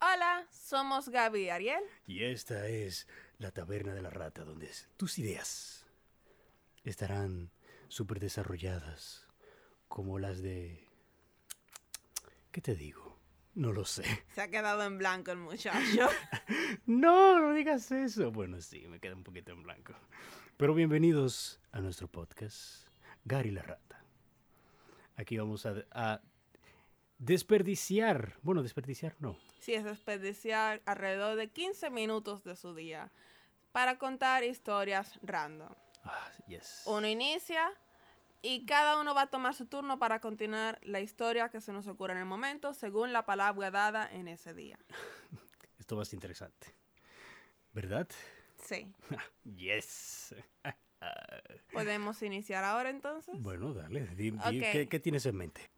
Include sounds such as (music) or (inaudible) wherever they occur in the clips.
Hola, somos Gaby y Ariel. Y esta es la taberna de la rata, donde tus ideas estarán súper desarrolladas, como las de... ¿Qué te digo? No lo sé. (laughs) Se ha quedado en blanco el muchacho. (laughs) no, no digas eso. Bueno, sí, me queda un poquito en blanco. Pero bienvenidos a nuestro podcast, Gary la Rata. Aquí vamos a, a desperdiciar, bueno, desperdiciar no. Sí, es desperdiciar alrededor de 15 minutos de su día para contar historias random. Ah, yes. Uno inicia y cada uno va a tomar su turno para continuar la historia que se nos ocurre en el momento según la palabra dada en ese día. (laughs) Esto va a ser interesante. ¿Verdad? Sí. (laughs) yes. (laughs) ¿Podemos iniciar ahora entonces? Bueno, dale. ¿qué, ¿Qué tienes en mente?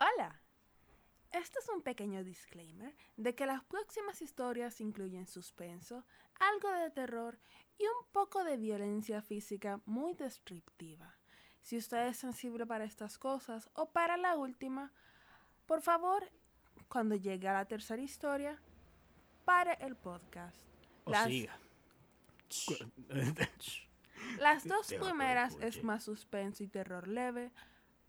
Hola. Este es un pequeño disclaimer de que las próximas historias incluyen suspenso, algo de terror y un poco de violencia física muy descriptiva. Si usted es sensible para estas cosas o para la última, por favor, cuando llegue a la tercera historia, pare el podcast. las, (laughs) las dos primeras es más suspenso y terror leve,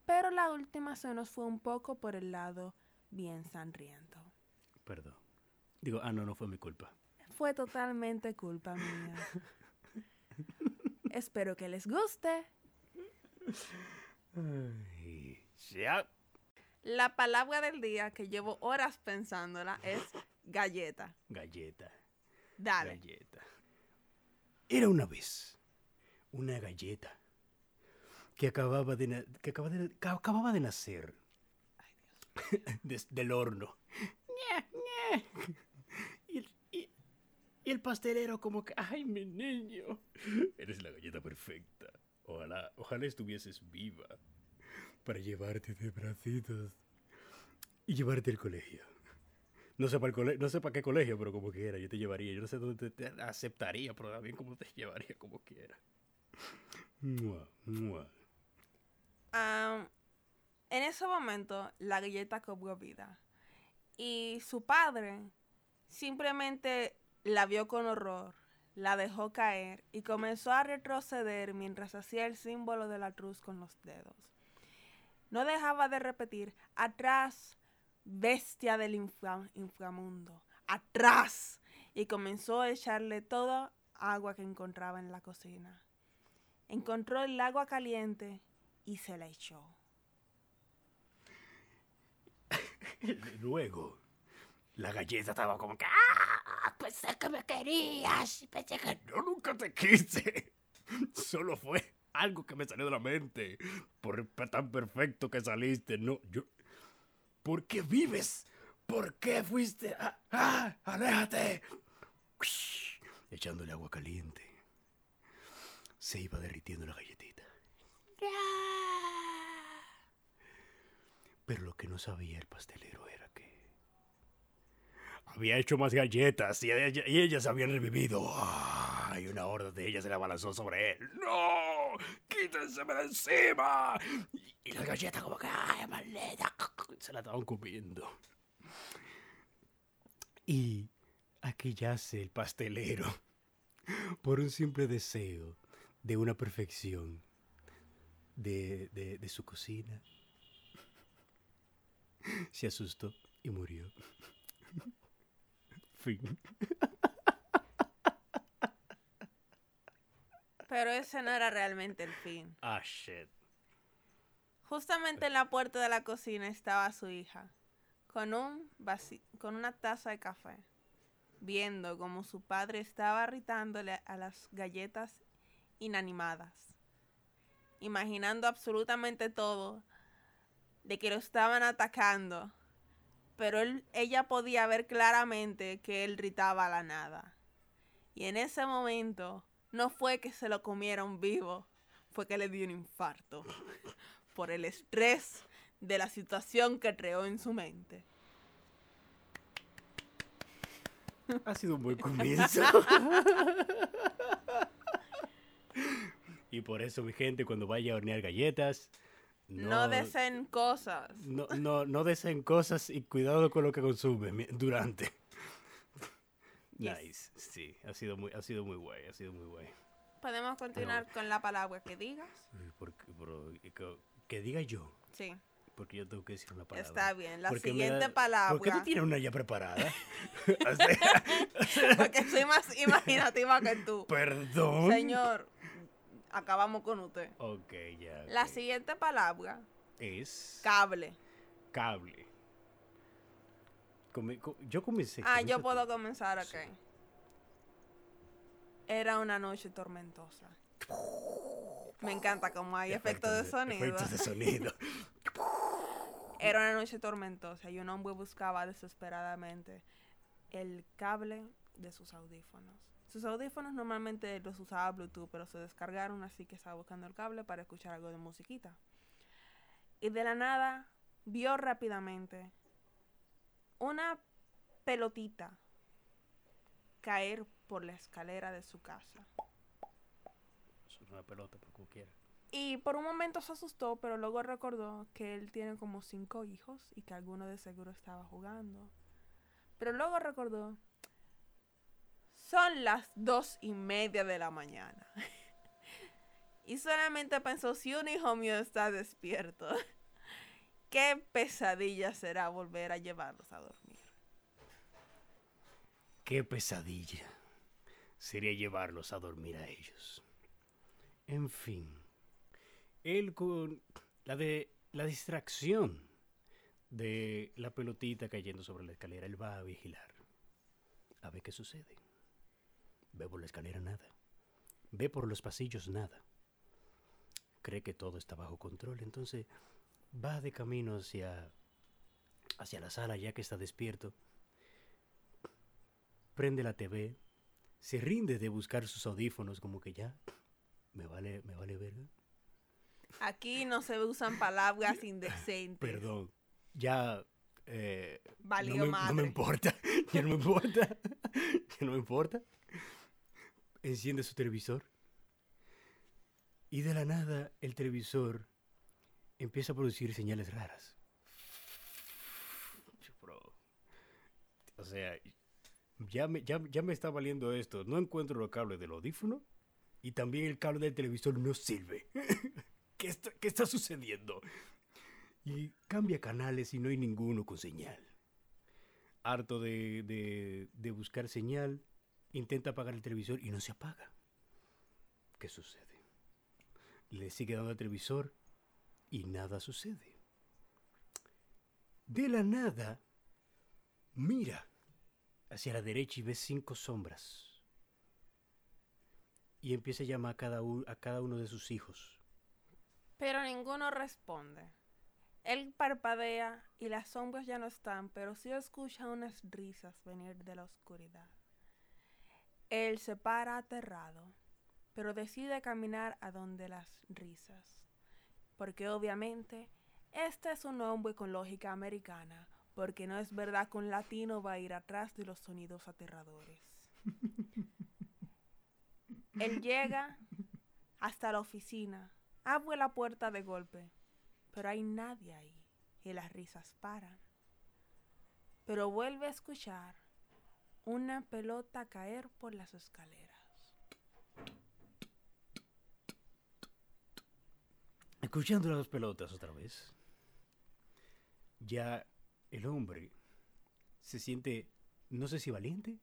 pero la última se nos fue un poco por el lado bien sangriento. Perdón. Digo, ah, no, no fue mi culpa. Fue totalmente culpa mía. (laughs) Espero que les guste. La palabra del día que llevo horas pensándola es galleta. Galleta. Dale. Galleta. Era una vez una galleta que acababa de, que acababa de nacer (laughs) del horno. Y, el pastelero como que, ay, mi niño, eres la galleta perfecta. Ojalá, ojalá estuvieses viva para llevarte de bracitos y llevarte al colegio. No sé para no sé para qué colegio, pero como quiera, yo te llevaría. Yo no sé dónde te, aceptaría, pero también como te (laughs) llevaría como quiera. Mua, mua. En ese momento, la galleta cobró vida. Y su padre simplemente la vio con horror, la dejó caer y comenzó a retroceder mientras hacía el símbolo de la cruz con los dedos. No dejaba de repetir, atrás, bestia del inframundo, atrás. Y comenzó a echarle toda agua que encontraba en la cocina. Encontró el agua caliente y se la echó. Luego, la galleta estaba como que, ¡ah! Pensé que me querías. Pensé que no, nunca te quise. Solo fue algo que me salió de la mente. Por tan perfecto que saliste. No, yo. ¿Por qué vives? ¿Por qué fuiste? ¡Ah! ¡Ah! ¡Aléjate! Echándole agua caliente. Se iba derritiendo la galletita. Pero lo que no sabía el pastelero era que había hecho más galletas y, ellas habían revivido. y una horda de ellas se la abalanzó sobre él. ¡No! ¡Quítenseme de encima! Y, las galletas como que, ¡ay, maldita! Se la estaban comiendo. Y aquí yace el pastelero por un simple deseo de una perfección de su cocina (laughs) se asustó y murió. (laughs) fin. Pero ese no era realmente el fin. Ah, shit. Justamente en la puerta de la cocina estaba su hija, con, un con una taza de café, viendo como su padre estaba irritándole a las galletas inanimadas, imaginando absolutamente todo de que lo estaban atacando, pero ella podía ver claramente que él gritaba a la nada. Y en ese momento no fue que se lo comieron vivo, fue que le dio un infarto (laughs) por el estrés de la situación que creó en su mente. Ha sido un buen (laughs) comienzo. (laughs) y por eso, mi gente, cuando vaya a hornear galletas, no, deseen cosas. No, no, no deseen cosas y cuidado con lo que consumen durante. (laughs) Yes. Nice, sí, ha sido muy, ha sido muy guay, ha sido muy guay. Podemos continuar con la palabra que digas. Porque- eh, que, que diga yo, Sí, porque yo tengo que decir una palabra. está bien. La Porque siguiente da- palabra. ¿Por qué tú tienes una ya preparada? (laughs) (laughs) Porque soy más imaginativa que tú. Perdón. Señor, acabamos con usted. Ok, ya. La ok. siguiente palabra, es cable. cable. Come- co- yo comencé. Ah, yo tú. puedo comenzar, ok. Sí. Era una noche tormentosa. Me encanta cómo hay efectos de sonido. Efectos de sonido. (laughs) Era una noche tormentosa y un hombre buscaba desesperadamente el cable de sus audífonos. Sus audífonos normalmente los usaba Bluetooth, pero se descargaron, así que estaba buscando el cable para escuchar algo de musiquita. Y de la nada vio rápidamente una pelotita caer por la escalera de su casa. Es una pelota, por como quiera. Y por un momento se asustó, pero luego recordó que él tiene como cinco hijos y que alguno de seguro estaba jugando. Pero luego recordó, son las dos y media de la mañana. (laughs) y solamente pensó, si un hijo mío está despierto, (laughs) qué pesadilla será volver a llevarlos a dormir. Qué pesadilla sería llevarlos a dormir a ellos. En fin, él con la de la distracción de la pelotita cayendo sobre la escalera, él va a vigilar. A ver qué sucede. Ve por la escalera nada. Ve por los pasillos nada. Cree que todo está bajo control, entonces va de camino hacia hacia la sala ya que está despierto prende la TV, se rinde de buscar sus audífonos como que ya me vale, me vale verga. Aquí no se usan palabras (laughs) indecentes. Perdón, ya eh, Valió no, me, no me importa, (laughs) ya no me importa, (laughs) ya no me importa. Enciende su televisor y de la nada el televisor empieza a producir señales raras. Bro, O sea, ya me, ya, ya me está valiendo esto. No encuentro los cables del audífono y también el cable del televisor no sirve. (laughs) ¿Qué está, qué está sucediendo? Y cambia canales y no hay ninguno con señal. Harto de, de, de buscar señal, intenta apagar el televisor y no se apaga. ¿Qué sucede? Le sigue dando al televisor y nada sucede. De la nada, mira hacia la derecha y ve cinco sombras. Y empieza a llamar a cada, a cada uno de sus hijos. Pero ninguno responde. Él parpadea y las sombras ya no están, pero sí escucha unas risas venir de la oscuridad. Él se para aterrado, pero decide caminar a donde las risas, porque obviamente este es un hombre con lógica americana, porque no es verdad que un latino va a ir atrás de los sonidos aterradores. (laughs) Él llega hasta la oficina, abre la puerta de golpe, pero hay nadie ahí y las risas paran. Pero vuelve a escuchar una pelota caer por las escaleras. Escuchando las pelotas otra vez, ya el hombre se siente, no sé si valiente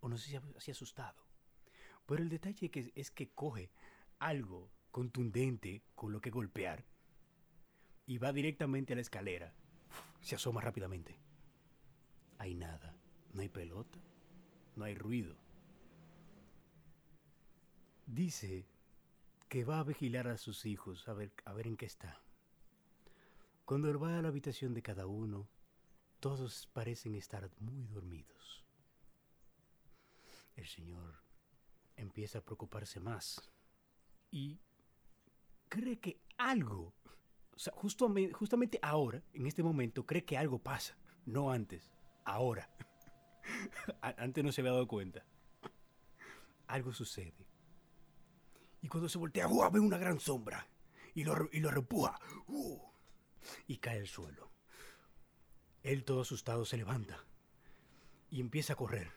o no sé si, asustado. Pero el detalle que es que coge algo contundente con lo que golpear y va directamente a la escalera. Se asoma rápidamente. Hay nada, no hay pelota, no hay ruido. Dice que va a vigilar a sus hijos a ver, a ver en qué está. Cuando él va a la habitación de cada uno, todos parecen estar muy dormidos. El Señor empieza a preocuparse más y cree que algo, o sea, justamente, justamente ahora, en este momento, cree que algo pasa, no antes, ahora. Antes no se había dado cuenta. Algo sucede. Y cuando se voltea, ve una gran sombra. Y lo, y lo repuja. y cae al suelo. Él todo asustado se levanta. Y empieza a correr.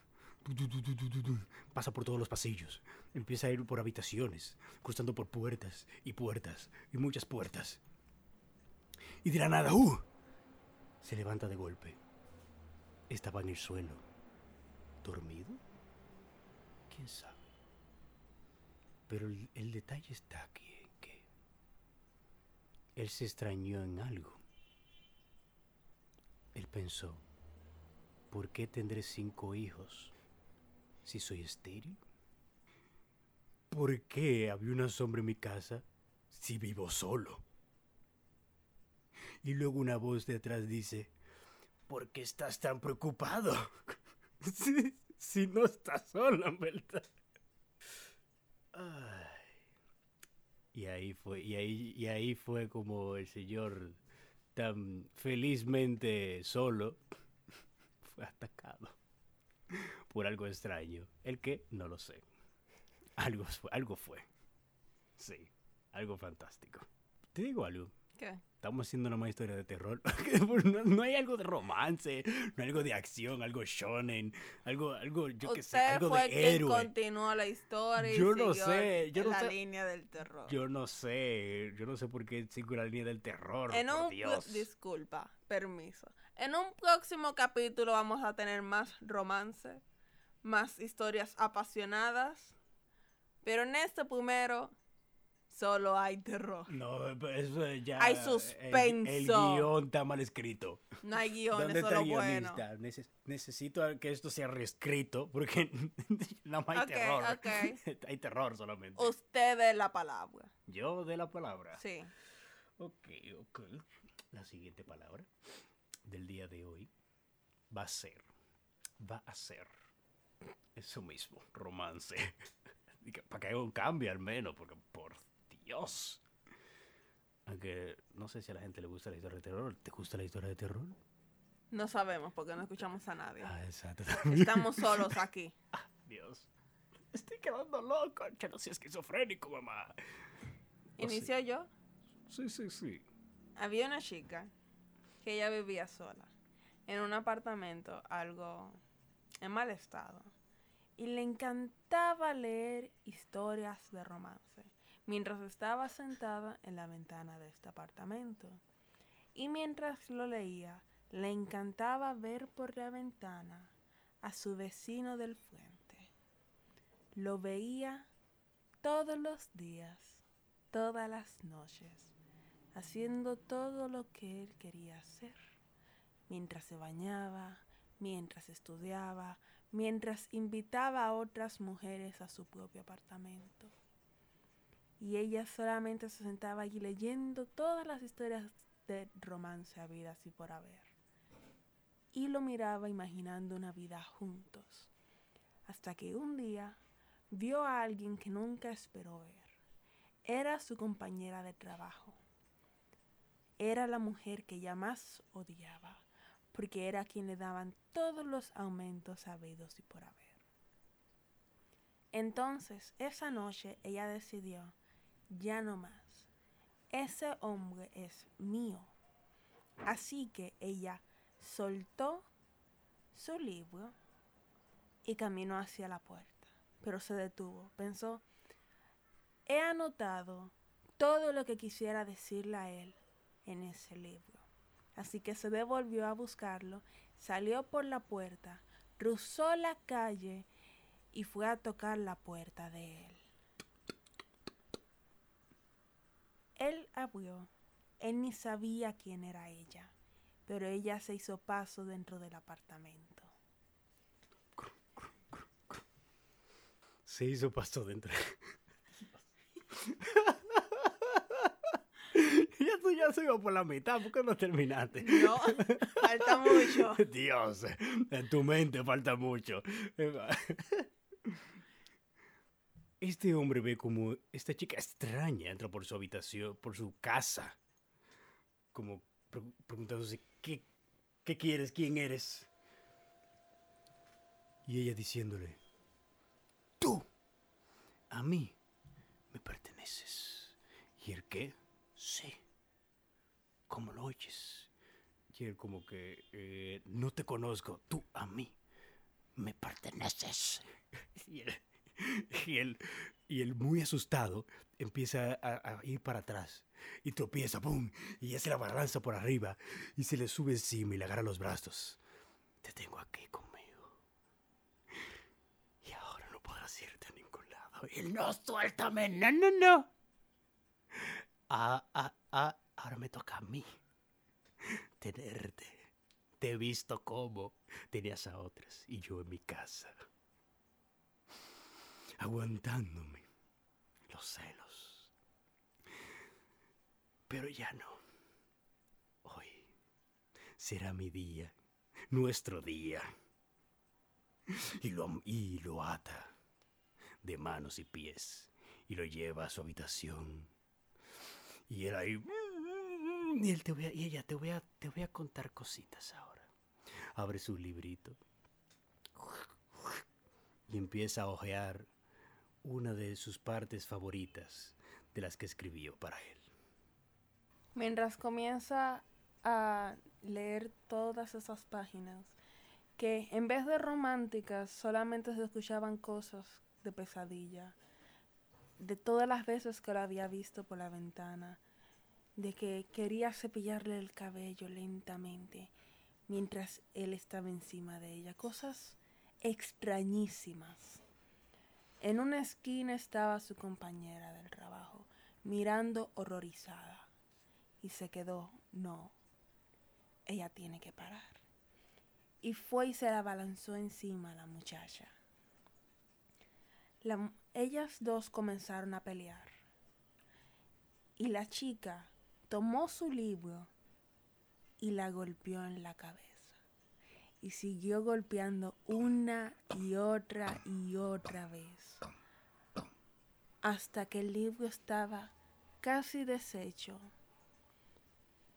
Pasa por todos los pasillos. Empieza a ir por habitaciones, cruzando por puertas y puertas y muchas puertas. Y de la nada, ¡uh! Se levanta de golpe. Estaba en el suelo. ¿Dormido? ¿Quién Pero el, el detalle está aquí en que él se extrañó en algo. Él pensó, ¿por qué tendré cinco hijos si soy estéril? ¿Por qué había una sombra en mi casa si vivo solo? Y luego una voz de atrás dice, ¿por qué estás tan preocupado? (laughs) si, no estás solo, en verdad. Ay. Y ahí fue, y ahí, y ahí fue como el señor tan felizmente solo fue atacado por algo extraño. El que no lo sé. Algo fue, algo fue. Sí, algo fantástico. Te digo algo. ¿Qué? Estamos haciendo una más historia de terror. (laughs) no, no hay algo de romance, no hay algo de acción, algo shonen, algo, algo, yo qué sé, algo fue de quien héroe. continuó la historia y Yo no siguió sé, yo no la sé. línea del terror. Yo no sé, yo no sé por qué sigo la línea del terror. en por un Dios. disculpa, permiso. En un próximo capítulo vamos a tener más romance, más historias apasionadas, pero en este primero solo hay terror. No, eso ya. Hay el- El, suspenso. guion está mal escrito. No hay guiones, ¿Dónde está el bueno. Neces- necesito que esto sea reescrito porque (laughs) no hay terror. (laughs) hay terror solamente. Usted es la palabra. Yo de la palabra. Sí. Ok, ok. La siguiente palabra del día de hoy va a ser, va a ser eso mismo, romance. (laughs) Para que haya un cambio al menos, porque por Dios. Aunque no sé si a la gente le gusta la historia de terror. ¿Te gusta la historia de terror? No sabemos porque no escuchamos a nadie. Ah, exacto. Estamos (laughs) solos aquí. Dios. Estoy quedando loco. Yo no soy esquizofrénico, mamá. Oh, sí. Inicio yo. Sí, sí, sí. Había una chica que ella vivía sola en un apartamento algo en mal estado y le encantaba leer historias de romance mientras estaba sentada en la ventana de este apartamento. Y mientras lo leía, le encantaba ver por la ventana a su vecino del frente. Lo veía todos los días, todas las noches haciendo todo lo que él quería hacer, mientras se bañaba, mientras estudiaba, mientras invitaba a otras mujeres a su propio apartamento. Y ella solamente se sentaba allí leyendo todas las historias de romance habidas y por haber. Y lo miraba imaginando una vida juntos, hasta que un día vio a alguien que nunca esperó ver. Era su compañera de trabajo era la mujer que ella más odiaba, porque era quien le daban todos los aumentos habidos y por haber. Entonces, esa noche ella decidió, ya no más, ese hombre es mío. Así que ella soltó su libro y caminó hacia la puerta, pero se detuvo, pensó, he anotado todo lo que quisiera decirle a él en ese libro. Así que se devolvió a buscarlo, salió por la puerta, cruzó la calle y fue a tocar la puerta de él. Él abrió. Él ni sabía quién era ella, pero ella se hizo paso dentro del apartamento. Se hizo pasto dentro. (laughs) ya tú ya se iba por la mitad, ¿por qué no terminaste? No, falta mucho. (laughs) Dios, en tu mente falta mucho. Este hombre ve como esta chica extraña entra por su habitación, por su casa, como pre- preguntándose, ¿qué, ¿qué quieres? ¿Quién eres? Y ella diciéndole, tú, a mí, me perteneces. ¿Y el qué? Sí. ¿Cómo lo oyes? Y él como que, eh, no te conozco, tú a mí me perteneces. (laughs) Y él, (laughs) y él, y él muy asustado, empieza a, ir para atrás. Y tropieza, ¡pum! Y hace la balanza por arriba. Y se le sube encima y le agarra los brazos. Te tengo aquí conmigo. Y ahora no podrás irte a ningún lado. Y él, no, suéltame, no, no, no. Ah, ah, ah, ahora me toca a mí tenerte. Te he visto cómo tenías a otras y yo en mi casa. Aguantándome los celos. Pero ya no. Hoy será mi día, nuestro día. Y lo, y lo ata de manos y pies y lo lleva a su habitación. Y él ahí... Y, él te voy a- y ella, te voy, a, te voy a contar cositas ahora. Abre su librito. Y empieza a hojear una de sus partes favoritas de las que escribió para él. Mientras comienza a leer todas esas páginas, que en vez de románticas solamente se escuchaban cosas de pesadilla, de todas las veces que lo había visto por la ventana, de que quería cepillarle el cabello lentamente mientras él estaba encima de ella, cosas extrañísimas. En una esquina estaba su compañera del trabajo, mirando horrorizada y se quedó, no, ella tiene que parar. Y fue y se la abalanzó encima a la muchacha. La mu- ellas dos comenzaron a pelear. Y la chica tomó su libro y la golpeó en la cabeza. Y siguió golpeando una y otra y otra vez. Hasta que el libro estaba casi deshecho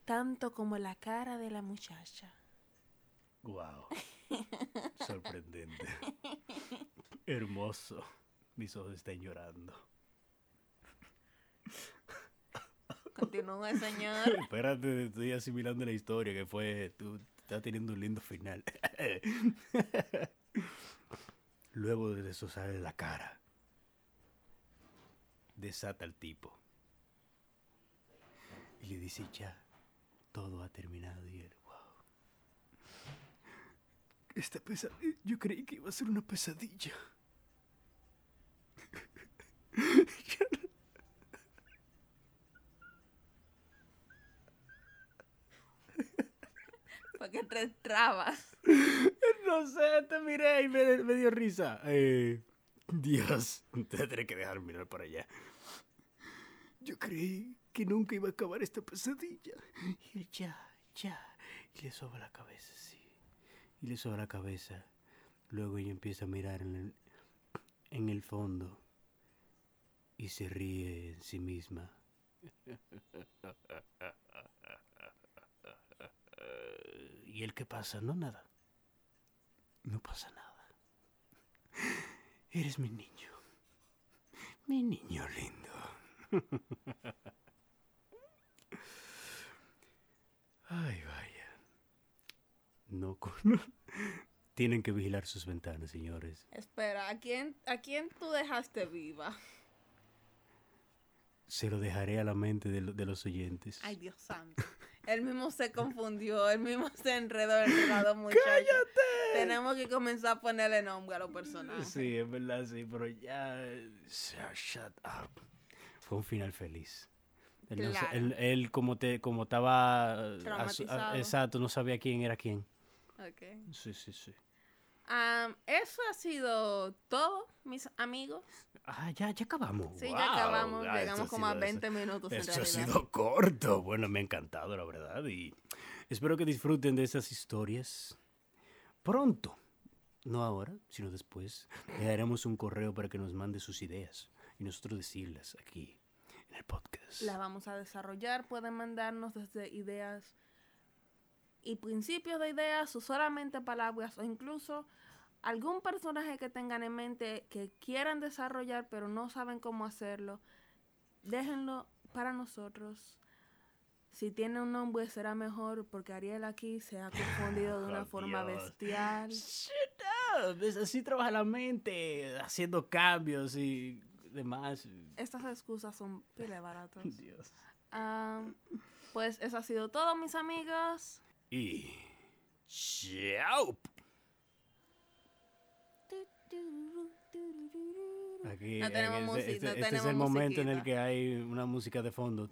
tanto como la cara de la muchacha. ¡Wow! (laughs) Sorprendente. Hermoso. Mis ojos están llorando. Continúe, señor. (laughs) Espérate, estoy asimilando la historia que fue. Tú estás teniendo un lindo final. (laughs) Luego de eso sale la cara. Desata al tipo. Y le dice: Ya, todo ha terminado. Y él, wow. Esta pesadilla. Yo creí que iba a ser una pesadilla. Te trabas. (laughs) No sé, te miré y me, me dio risa. Eh, Dios, (laughs) tendré que dejar mirar para allá. Yo creí que nunca iba a acabar esta pesadilla. Y ya, ya. Y le soba la cabeza, sí. Y le soba la cabeza. Luego ella empieza a mirar en el, en el fondo. Y se ríe en sí misma. (laughs) ¿Y él qué pasa? No, nada. No pasa nada. Eres mi niño. Mi niño lindo. Ay, vaya. No con... (laughs) Tienen que vigilar sus ventanas, señores. Espera, ¿a quién, ¿a quién tú dejaste viva? Se lo dejaré a la mente de, lo- de los oyentes. Ay, Dios santo. Él mismo se confundió, él mismo se enredó, enredado, (laughs) muchacho. ¡Cállate! Tenemos que comenzar a ponerle nombre a los personajes. Sí, es verdad, sí, pero ya... Shut up. Fue un final feliz. Él, no Claro. él- él como, te, como estaba... a su- a- Traumatizado. exacto, no sabía quién era quién. Ok. Sí, sí, sí. Am, eso ha sido todo, mis amigos. Ah, ya, ya acabamos. Sí, Wow. ya acabamos. Ah, Llegamos como a sido- 20 minutos en Esto ha sido corto. Bueno, me ha encantado, la verdad. Y espero que disfruten de esas historias pronto. No ahora, sino después. Le daremos un correo para que nos mande sus ideas y nosotros decirlas aquí en el podcast. La vamos a desarrollar. Pueden mandarnos desde ideas y principios de ideas o solamente palabras o incluso algún personaje que tengan en mente que quieran desarrollar pero no saben cómo hacerlo. Déjenlo para nosotros. Si tiene un nombre será mejor porque Ariel aquí se ha confundido de una (laughs) Oh, forma Dios. bestial. Shut no, es así trabaja la mente, haciendo cambios y demás. Estas excusas son pile baratas. (laughs) Dios. Ah, pues eso ha sido todo, mis amigos. Y... ¡Chao! Aquí, no tenemos este, música, este, no este tenemos es el momento musiquita. en el que hay una música de fondo.